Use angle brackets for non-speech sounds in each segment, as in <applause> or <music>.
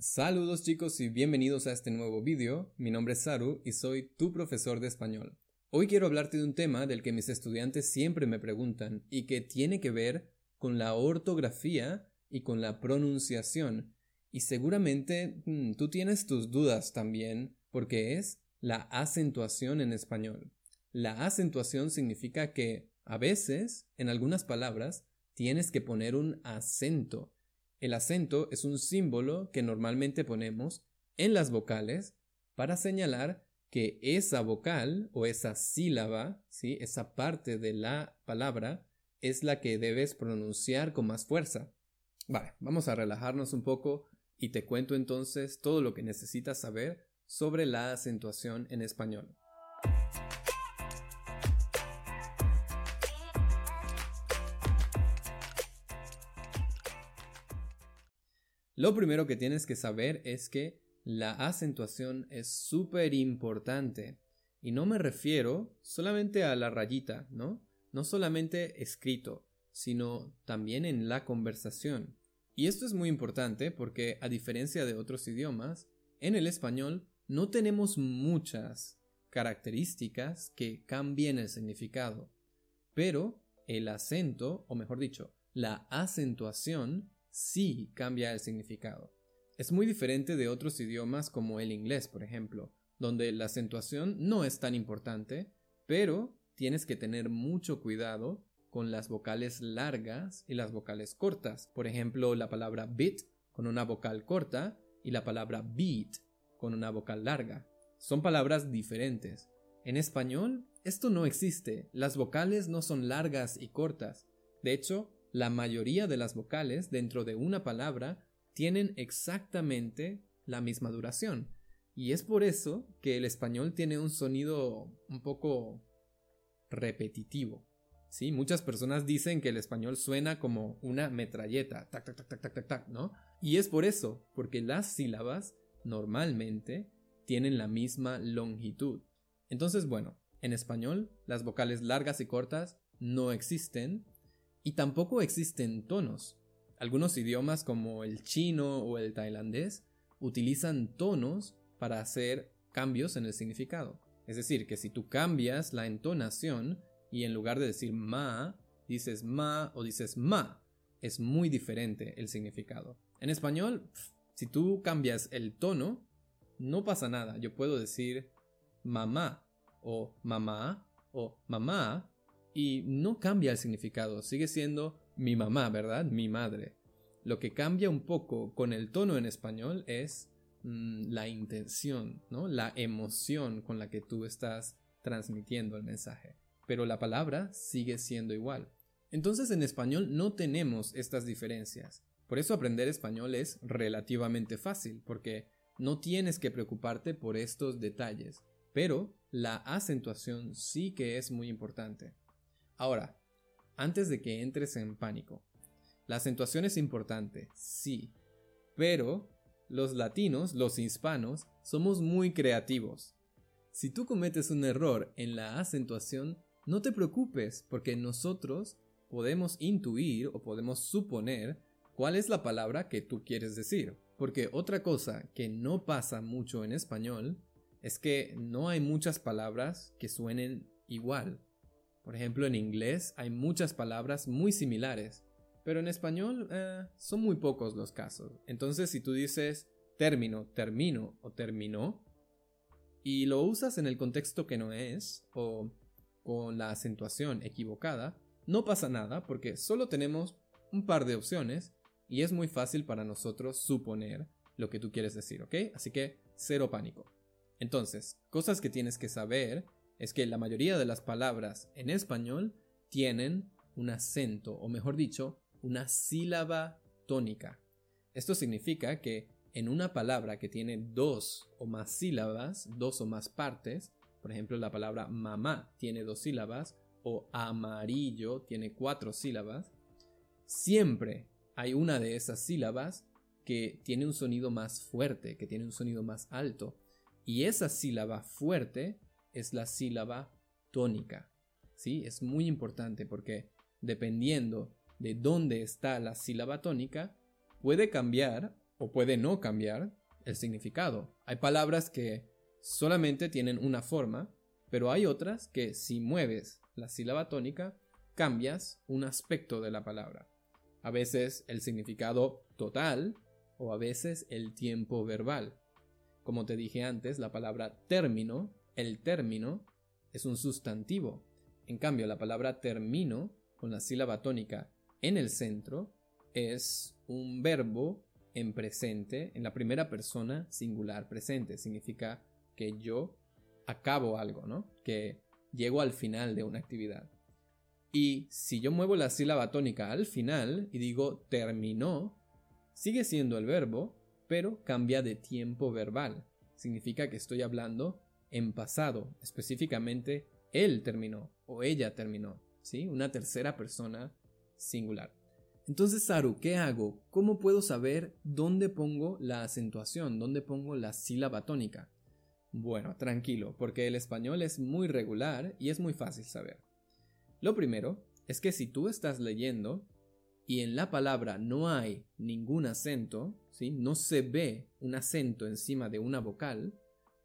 Saludos chicos y bienvenidos a este nuevo vídeo. Mi nombre es Saru y soy tu profesor de español. Hoy quiero hablarte de un tema del que mis estudiantes siempre me preguntan y que tiene que ver con la ortografía y con la pronunciación. Y seguramente mm, tú tienes tus dudas también porque es la acentuación en español. La acentuación significa que a veces, en algunas palabras, tienes que poner un acento el acento es un símbolo que normalmente ponemos en las vocales para señalar que esa vocal o esa sílaba, ¿sí? esa parte de la palabra, es la que debes pronunciar con más fuerza. Vale, vamos a relajarnos un poco y te cuento entonces todo lo que necesitas saber sobre la acentuación en español. Lo primero que tienes que saber es que la acentuación es súper importante. Y no me refiero solamente a la rayita, ¿no? No solamente escrito, sino también en la conversación. Y esto es muy importante porque, a diferencia de otros idiomas, en el español no tenemos muchas características que cambien el significado. Pero el acento, o mejor dicho, la acentuación sí cambia el significado. Es muy diferente de otros idiomas como el inglés, por ejemplo, donde la acentuación no es tan importante, pero tienes que tener mucho cuidado con las vocales largas y las vocales cortas. Por ejemplo, la palabra bit con una vocal corta y la palabra beat con una vocal larga. Son palabras diferentes. En español, esto no existe. Las vocales no son largas y cortas. De hecho, la mayoría de las vocales dentro de una palabra tienen exactamente la misma duración. Y es por eso que el español tiene un sonido un poco repetitivo. ¿Sí? Muchas personas dicen que el español suena como una metralleta, tac, tac, tac, tac, tac, tac, tac, ¿no? Y es por eso, porque las sílabas normalmente tienen la misma longitud. Entonces, bueno, en español las vocales largas y cortas no existen y tampoco existen tonos. Algunos idiomas como el chino o el tailandés utilizan tonos para hacer cambios en el significado. Es decir, que si tú cambias la entonación y en lugar de decir ma, dices ma o dices ma, es muy diferente el significado. En español, si tú cambias el tono, no pasa nada. Yo puedo decir mamá o mamá o mamá y no cambia el significado, sigue siendo mi mamá, ¿verdad? Mi madre. Lo que cambia un poco con el tono en español es mm, la intención, ¿no? La emoción con la que tú estás transmitiendo el mensaje. Pero la palabra sigue siendo igual. Entonces en español no tenemos estas diferencias. Por eso aprender español es relativamente fácil, porque no tienes que preocuparte por estos detalles. Pero la acentuación sí que es muy importante. Ahora, antes de que entres en pánico, la acentuación es importante, sí, pero los latinos, los hispanos, somos muy creativos. Si tú cometes un error en la acentuación, no te preocupes, porque nosotros podemos intuir o podemos suponer cuál es la palabra que tú quieres decir. Porque otra cosa que no pasa mucho en español es que no hay muchas palabras que suenen igual. Por ejemplo, en inglés hay muchas palabras muy similares, pero en español eh, son muy pocos los casos. Entonces, si tú dices término, termino o terminó, y lo usas en el contexto que no es, o con la acentuación equivocada, no pasa nada porque solo tenemos un par de opciones y es muy fácil para nosotros suponer lo que tú quieres decir, ¿ok? Así que cero pánico. Entonces, cosas que tienes que saber es que la mayoría de las palabras en español tienen un acento, o mejor dicho, una sílaba tónica. Esto significa que en una palabra que tiene dos o más sílabas, dos o más partes, por ejemplo la palabra mamá tiene dos sílabas o amarillo tiene cuatro sílabas, siempre hay una de esas sílabas que tiene un sonido más fuerte, que tiene un sonido más alto. Y esa sílaba fuerte es la sílaba tónica. ¿Sí? Es muy importante porque dependiendo de dónde está la sílaba tónica, puede cambiar o puede no cambiar el significado. Hay palabras que solamente tienen una forma, pero hay otras que si mueves la sílaba tónica, cambias un aspecto de la palabra. A veces el significado total o a veces el tiempo verbal. Como te dije antes, la palabra término, el término, es un sustantivo. En cambio, la palabra termino, con la sílaba tónica en el centro, es un verbo en presente, en la primera persona singular presente. Significa que yo acabo algo, ¿no? Que llego al final de una actividad. Y si yo muevo la sílaba tónica al final y digo terminó, sigue siendo el verbo, pero cambia de tiempo verbal. Significa que estoy hablando en pasado, específicamente él terminó o ella terminó, ¿sí? Una tercera persona singular. Entonces, Saru, ¿qué hago? ¿Cómo puedo saber dónde pongo la acentuación, dónde pongo la sílaba tónica? Bueno, tranquilo, porque el español es muy regular y es muy fácil saber. Lo primero es que si tú estás leyendo y en la palabra no hay ningún acento, ¿sí? no se ve un acento encima de una vocal,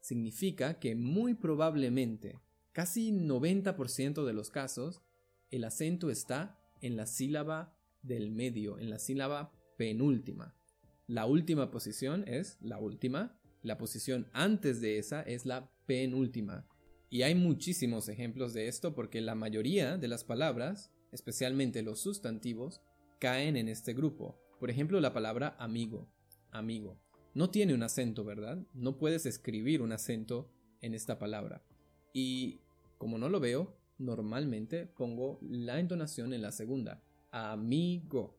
significa que muy probablemente, casi 90% de los casos, el acento está en la sílaba del medio, en la sílaba penúltima. La última posición es la última la posición antes de esa es la penúltima. Y hay muchísimos ejemplos de esto porque la mayoría de las palabras, especialmente los sustantivos, caen en este grupo. Por ejemplo, la palabra amigo. Amigo. No tiene un acento, ¿verdad? No puedes escribir un acento en esta palabra. Y como no lo veo, normalmente pongo la entonación en la segunda. Amigo.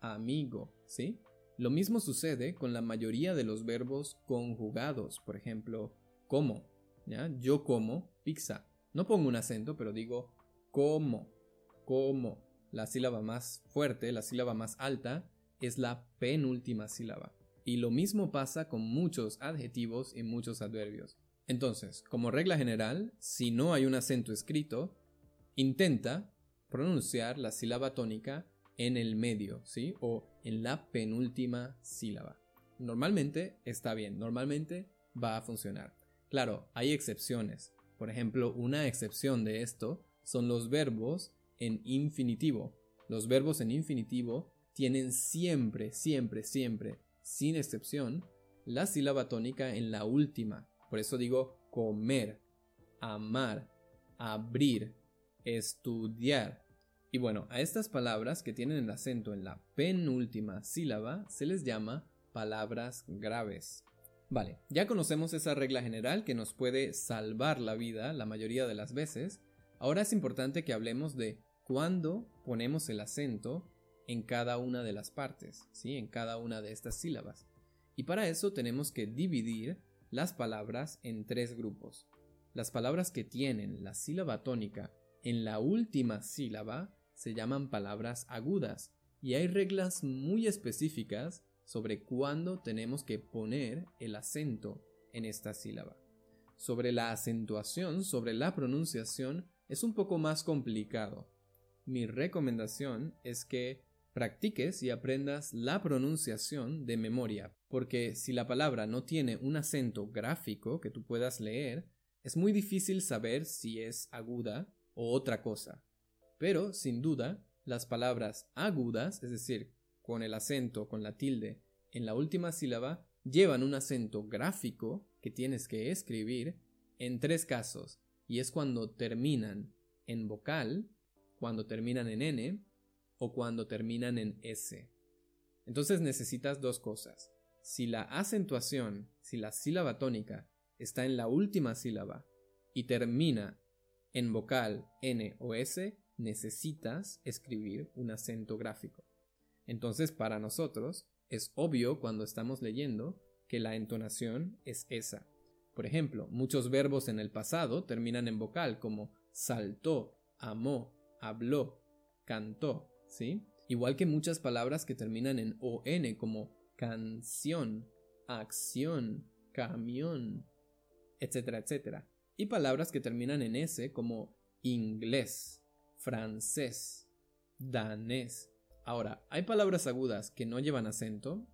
Amigo. ¿Sí? Lo mismo sucede con la mayoría de los verbos conjugados, por ejemplo, como. ¿ya? Yo como pizza. No pongo un acento, pero digo como, como. La sílaba más fuerte, la sílaba más alta, es la penúltima sílaba. Y lo mismo pasa con muchos adjetivos y muchos adverbios. Entonces, como regla general, si no hay un acento escrito, intenta pronunciar la sílaba tónica en el medio, ¿sí? O en la penúltima sílaba. Normalmente está bien, normalmente va a funcionar. Claro, hay excepciones. Por ejemplo, una excepción de esto son los verbos en infinitivo. Los verbos en infinitivo tienen siempre, siempre, siempre, sin excepción, la sílaba tónica en la última. Por eso digo comer, amar, abrir, estudiar, y bueno, a estas palabras que tienen el acento en la penúltima sílaba se les llama palabras graves. Vale, ya conocemos esa regla general que nos puede salvar la vida la mayoría de las veces. Ahora es importante que hablemos de cuándo ponemos el acento en cada una de las partes, ¿sí? en cada una de estas sílabas. Y para eso tenemos que dividir las palabras en tres grupos. Las palabras que tienen la sílaba tónica en la última sílaba se llaman palabras agudas y hay reglas muy específicas sobre cuándo tenemos que poner el acento en esta sílaba. Sobre la acentuación, sobre la pronunciación, es un poco más complicado. Mi recomendación es que practiques y aprendas la pronunciación de memoria, porque si la palabra no tiene un acento gráfico que tú puedas leer, es muy difícil saber si es aguda o otra cosa. Pero, sin duda, las palabras agudas, es decir, con el acento, con la tilde, en la última sílaba, llevan un acento gráfico que tienes que escribir en tres casos, y es cuando terminan en vocal, cuando terminan en n o cuando terminan en s. Entonces necesitas dos cosas. Si la acentuación, si la sílaba tónica está en la última sílaba y termina en vocal n o s, necesitas escribir un acento gráfico. Entonces, para nosotros, es obvio cuando estamos leyendo que la entonación es esa. Por ejemplo, muchos verbos en el pasado terminan en vocal como saltó, amó, habló, cantó, Igual que muchas palabras que terminan en ON como canción, acción, camión, etcétera, etcétera. Y palabras que terminan en S como inglés, francés, danés. Ahora, ¿hay palabras agudas que no llevan acento?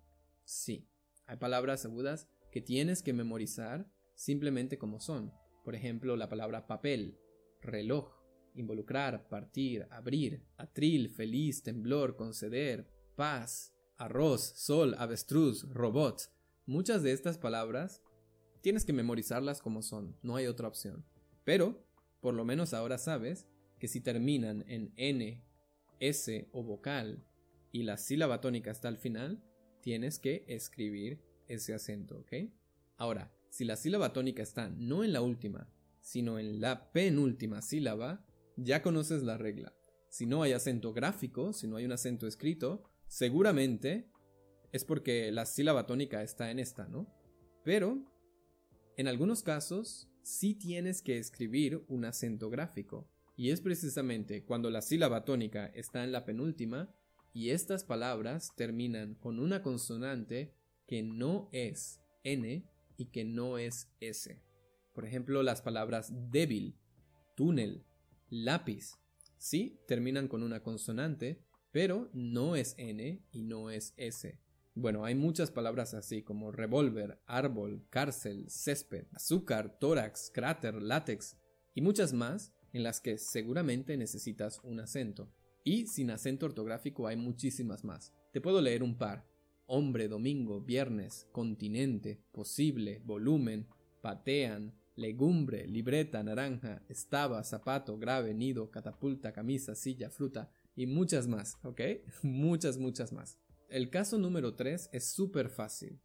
Sí. Hay palabras agudas que tienes que memorizar simplemente como son. Por ejemplo, la palabra papel, reloj, involucrar, partir, abrir, atril, feliz, temblor, conceder, paz, arroz, sol, avestruz, robot. Muchas de estas palabras tienes que memorizarlas como son, no hay otra opción. Pero, por lo menos ahora sabes que si terminan en N, S o vocal y la sílaba tónica está al final, tienes que escribir ese acento, ¿ok? Ahora, si la sílaba tónica está no en la última, sino en la penúltima sílaba, ya conoces la regla. Si no hay acento gráfico, si no hay un acento escrito, seguramente es porque la sílaba tónica está en esta, ¿no? Pero, en algunos casos, sí tienes que escribir un acento gráfico. Y es precisamente cuando la sílaba tónica está en la penúltima y estas palabras terminan con una consonante que no es N y que no es S. Por ejemplo, las palabras débil, túnel, lápiz. Sí, terminan con una consonante, pero no es N y no es S. Bueno, hay muchas palabras así como revólver, árbol, cárcel, césped, azúcar, tórax, cráter, látex y muchas más en las que seguramente necesitas un acento. Y sin acento ortográfico hay muchísimas más. Te puedo leer un par. Hombre, domingo, viernes, continente, posible, volumen, patean, legumbre, libreta, naranja, estaba, zapato, grave, nido, catapulta, camisa, silla, fruta y muchas más, ¿ok? <laughs> muchas, muchas más. El caso número 3 es súper fácil,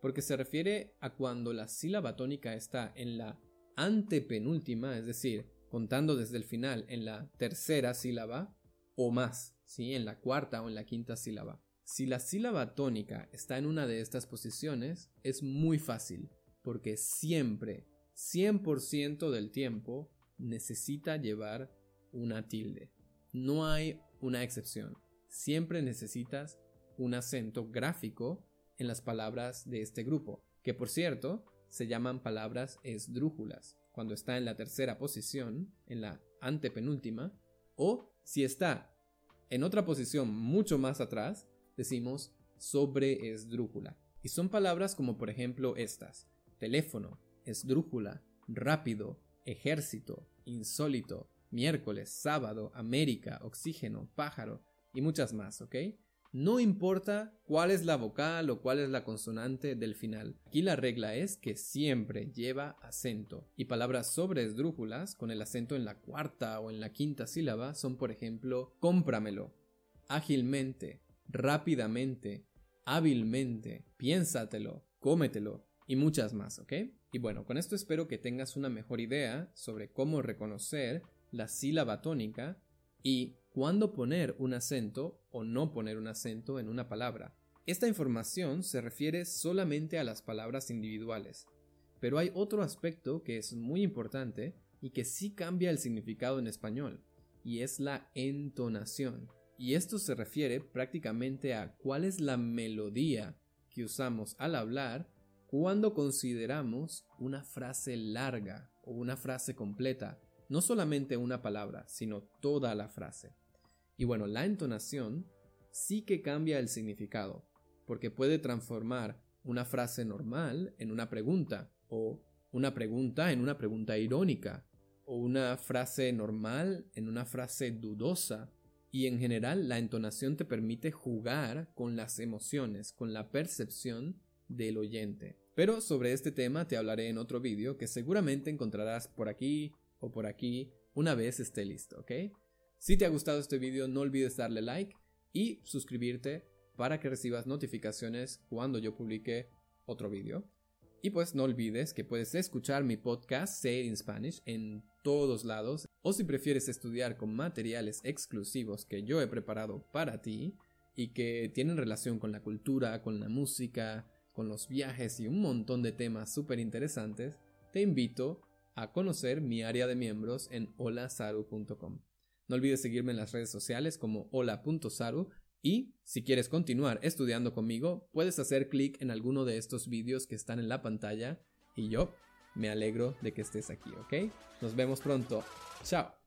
porque se refiere a cuando la sílaba tónica está en la antepenúltima, es decir, contando desde el final en la tercera sílaba o más, ¿sí? en la cuarta o en la quinta sílaba. Si la sílaba tónica está en una de estas posiciones, es muy fácil, porque siempre, 100% del tiempo, necesita llevar una tilde. No hay una excepción. Siempre necesitas un acento gráfico en las palabras de este grupo, que por cierto se llaman palabras esdrújulas, cuando está en la tercera posición, en la antepenúltima, o si está en otra posición mucho más atrás, decimos sobre esdrújula. Y son palabras como por ejemplo estas, teléfono, esdrújula, rápido, ejército, insólito, miércoles, sábado, América, oxígeno, pájaro y muchas más, ¿ok? No importa cuál es la vocal o cuál es la consonante del final. Aquí la regla es que siempre lleva acento. Y palabras sobre esdrújulas con el acento en la cuarta o en la quinta sílaba son por ejemplo cómpramelo, ágilmente, rápidamente, hábilmente, piénsatelo, cómetelo y muchas más, ¿ok? Y bueno, con esto espero que tengas una mejor idea sobre cómo reconocer la sílaba tónica y cuándo poner un acento o no poner un acento en una palabra. Esta información se refiere solamente a las palabras individuales, pero hay otro aspecto que es muy importante y que sí cambia el significado en español, y es la entonación. Y esto se refiere prácticamente a cuál es la melodía que usamos al hablar cuando consideramos una frase larga o una frase completa, no solamente una palabra, sino toda la frase. Y bueno, la entonación sí que cambia el significado, porque puede transformar una frase normal en una pregunta, o una pregunta en una pregunta irónica, o una frase normal en una frase dudosa, y en general la entonación te permite jugar con las emociones, con la percepción del oyente. Pero sobre este tema te hablaré en otro vídeo que seguramente encontrarás por aquí o por aquí una vez esté listo, ¿ok? Si te ha gustado este video no olvides darle like y suscribirte para que recibas notificaciones cuando yo publique otro video. Y pues no olvides que puedes escuchar mi podcast Say in Spanish en todos lados o si prefieres estudiar con materiales exclusivos que yo he preparado para ti y que tienen relación con la cultura, con la música, con los viajes y un montón de temas súper interesantes, te invito a conocer mi área de miembros en holasaru.com. No olvides seguirme en las redes sociales como hola.saru y si quieres continuar estudiando conmigo, puedes hacer clic en alguno de estos vídeos que están en la pantalla y yo me alegro de que estés aquí, ¿ok? Nos vemos pronto. Chao.